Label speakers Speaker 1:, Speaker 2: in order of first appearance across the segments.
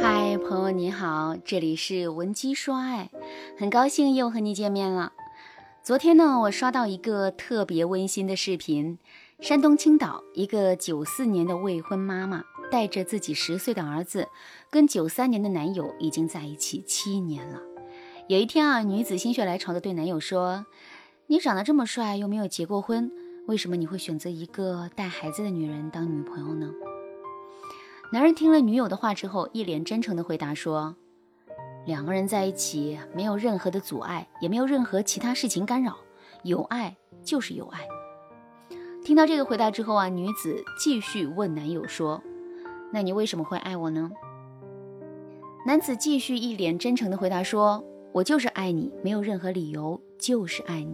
Speaker 1: 嗨，朋友你好，这里是文姬说爱，很高兴又和你见面了。昨天呢，我刷到一个特别温馨的视频，山东青岛一个九四年的未婚妈妈带着自己十岁的儿子，跟九三年的男友已经在一起七年了。有一天啊，女子心血来潮的对男友说：“你长得这么帅，又没有结过婚，为什么你会选择一个带孩子的女人当女朋友呢？”男人听了女友的话之后，一脸真诚的回答说：“两个人在一起，没有任何的阻碍，也没有任何其他事情干扰，有爱就是有爱。”听到这个回答之后啊，女子继续问男友说：“那你为什么会爱我呢？”男子继续一脸真诚的回答说：“我就是爱你，没有任何理由，就是爱你。”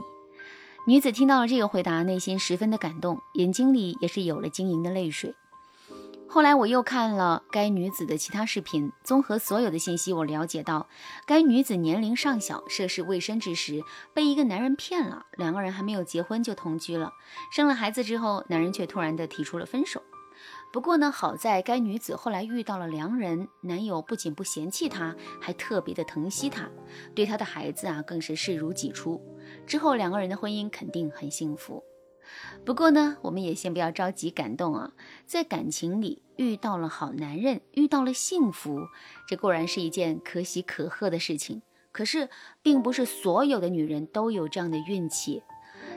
Speaker 1: 女子听到了这个回答，内心十分的感动，眼睛里也是有了晶莹的泪水。后来我又看了该女子的其他视频，综合所有的信息，我了解到，该女子年龄尚小，涉世未深之时，被一个男人骗了，两个人还没有结婚就同居了，生了孩子之后，男人却突然的提出了分手。不过呢，好在该女子后来遇到了良人，男友不仅不嫌弃她，还特别的疼惜她，对她的孩子啊更是视如己出。之后两个人的婚姻肯定很幸福。不过呢，我们也先不要着急感动啊。在感情里遇到了好男人，遇到了幸福，这固然是一件可喜可贺的事情。可是，并不是所有的女人都有这样的运气。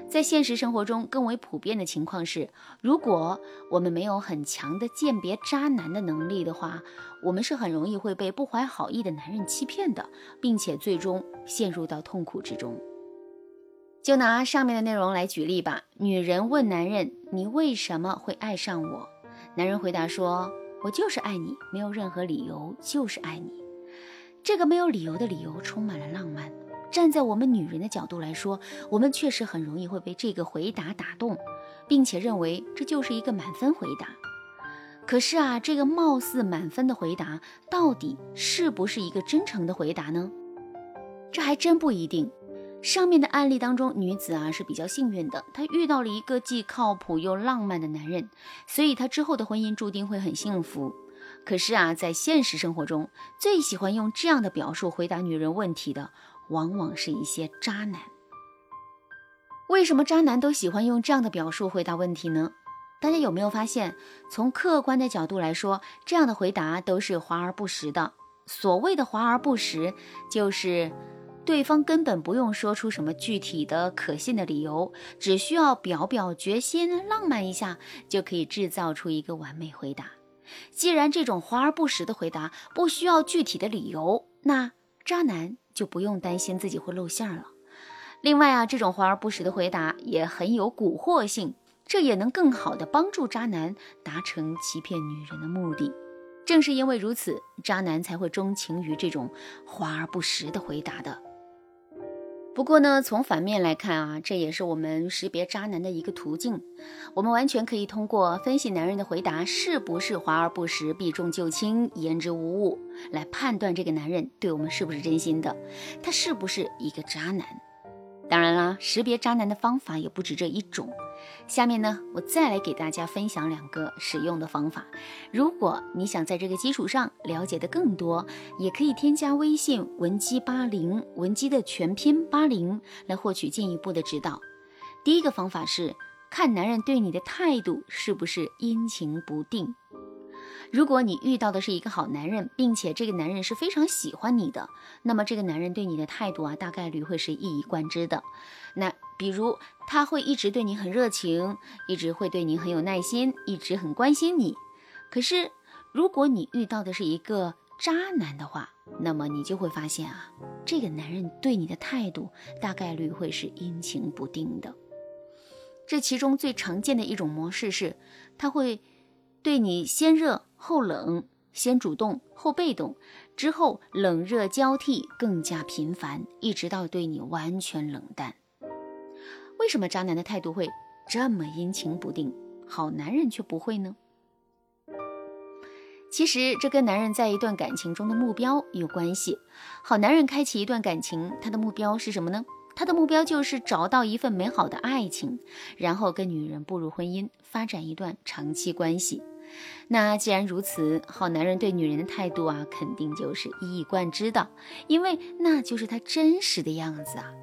Speaker 1: 在现实生活中，更为普遍的情况是，如果我们没有很强的鉴别渣男的能力的话，我们是很容易会被不怀好意的男人欺骗的，并且最终陷入到痛苦之中。就拿上面的内容来举例吧。女人问男人：“你为什么会爱上我？”男人回答说：“我就是爱你，没有任何理由，就是爱你。”这个没有理由的理由充满了浪漫。站在我们女人的角度来说，我们确实很容易会被这个回答打动，并且认为这就是一个满分回答。可是啊，这个貌似满分的回答，到底是不是一个真诚的回答呢？这还真不一定。上面的案例当中，女子啊是比较幸运的，她遇到了一个既靠谱又浪漫的男人，所以她之后的婚姻注定会很幸福。可是啊，在现实生活中，最喜欢用这样的表述回答女人问题的，往往是一些渣男。为什么渣男都喜欢用这样的表述回答问题呢？大家有没有发现，从客观的角度来说，这样的回答都是华而不实的。所谓的华而不实，就是。对方根本不用说出什么具体的可信的理由，只需要表表决心、浪漫一下，就可以制造出一个完美回答。既然这种华而不实的回答不需要具体的理由，那渣男就不用担心自己会露馅了。另外啊，这种华而不实的回答也很有蛊惑性，这也能更好的帮助渣男达成欺骗女人的目的。正是因为如此，渣男才会钟情于这种华而不实的回答的。不过呢，从反面来看啊，这也是我们识别渣男的一个途径。我们完全可以通过分析男人的回答是不是华而不实、避重就轻、言之无物，来判断这个男人对我们是不是真心的，他是不是一个渣男。当然啦，识别渣男的方法也不止这一种。下面呢，我再来给大家分享两个使用的方法。如果你想在这个基础上了解的更多，也可以添加微信文姬八零，文姬的全拼八零，来获取进一步的指导。第一个方法是看男人对你的态度是不是阴晴不定。如果你遇到的是一个好男人，并且这个男人是非常喜欢你的，那么这个男人对你的态度啊，大概率会是一以贯之的。那比如他会一直对你很热情，一直会对你很有耐心，一直很关心你。可是如果你遇到的是一个渣男的话，那么你就会发现啊，这个男人对你的态度大概率会是阴晴不定的。这其中最常见的一种模式是，他会。对你先热后冷，先主动后被动，之后冷热交替更加频繁，一直到对你完全冷淡。为什么渣男的态度会这么阴晴不定，好男人却不会呢？其实这跟男人在一段感情中的目标有关系。好男人开启一段感情，他的目标是什么呢？他的目标就是找到一份美好的爱情，然后跟女人步入婚姻，发展一段长期关系。那既然如此，好男人对女人的态度啊，肯定就是一以贯之的，因为那就是他真实的样子啊。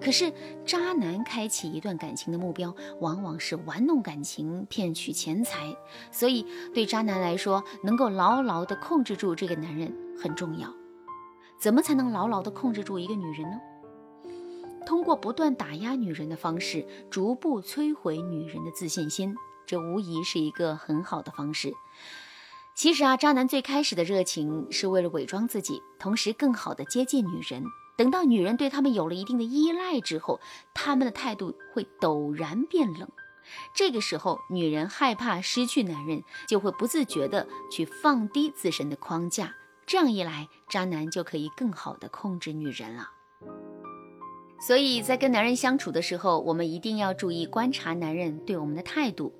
Speaker 1: 可是渣男开启一段感情的目标，往往是玩弄感情、骗取钱财，所以对渣男来说，能够牢牢地控制住这个男人很重要。怎么才能牢牢地控制住一个女人呢？通过不断打压女人的方式，逐步摧毁女人的自信心，这无疑是一个很好的方式。其实啊，渣男最开始的热情是为了伪装自己，同时更好的接近女人。等到女人对他们有了一定的依赖之后，他们的态度会陡然变冷。这个时候，女人害怕失去男人，就会不自觉地去放低自身的框架。这样一来，渣男就可以更好地控制女人了。所以在跟男人相处的时候，我们一定要注意观察男人对我们的态度。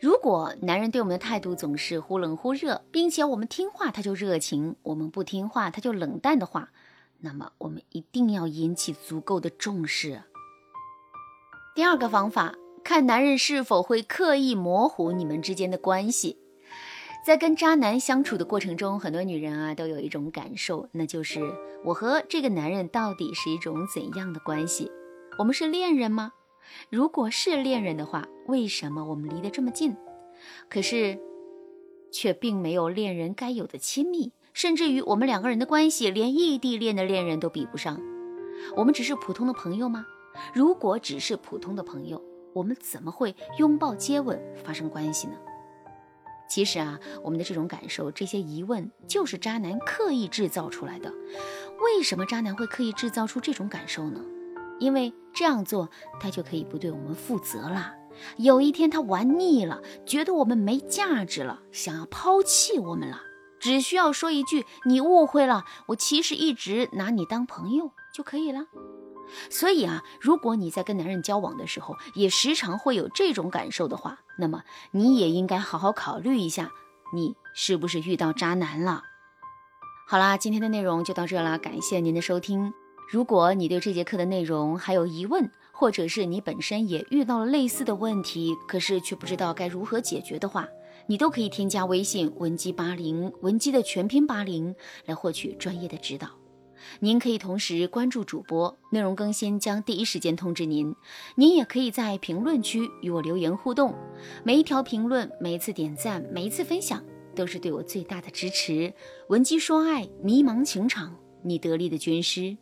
Speaker 1: 如果男人对我们的态度总是忽冷忽热，并且我们听话他就热情，我们不听话他就冷淡的话，那么我们一定要引起足够的重视。第二个方法，看男人是否会刻意模糊你们之间的关系。在跟渣男相处的过程中，很多女人啊都有一种感受，那就是我和这个男人到底是一种怎样的关系？我们是恋人吗？如果是恋人的话，为什么我们离得这么近？可是，却并没有恋人该有的亲密。甚至于我们两个人的关系，连异地恋的恋人都比不上。我们只是普通的朋友吗？如果只是普通的朋友，我们怎么会拥抱、接吻、发生关系呢？其实啊，我们的这种感受、这些疑问，就是渣男刻意制造出来的。为什么渣男会刻意制造出这种感受呢？因为这样做，他就可以不对我们负责了。有一天他玩腻了，觉得我们没价值了，想要抛弃我们了。只需要说一句“你误会了，我其实一直拿你当朋友”就可以了。所以啊，如果你在跟男人交往的时候，也时常会有这种感受的话，那么你也应该好好考虑一下，你是不是遇到渣男了。好啦，今天的内容就到这啦，感谢您的收听。如果你对这节课的内容还有疑问，或者是你本身也遇到了类似的问题，可是却不知道该如何解决的话，你都可以添加微信文姬八零，文姬的全拼八零，来获取专业的指导。您可以同时关注主播，内容更新将第一时间通知您。您也可以在评论区与我留言互动，每一条评论、每一次点赞、每一次分享，都是对我最大的支持。文姬说爱，迷茫情场，你得力的军师。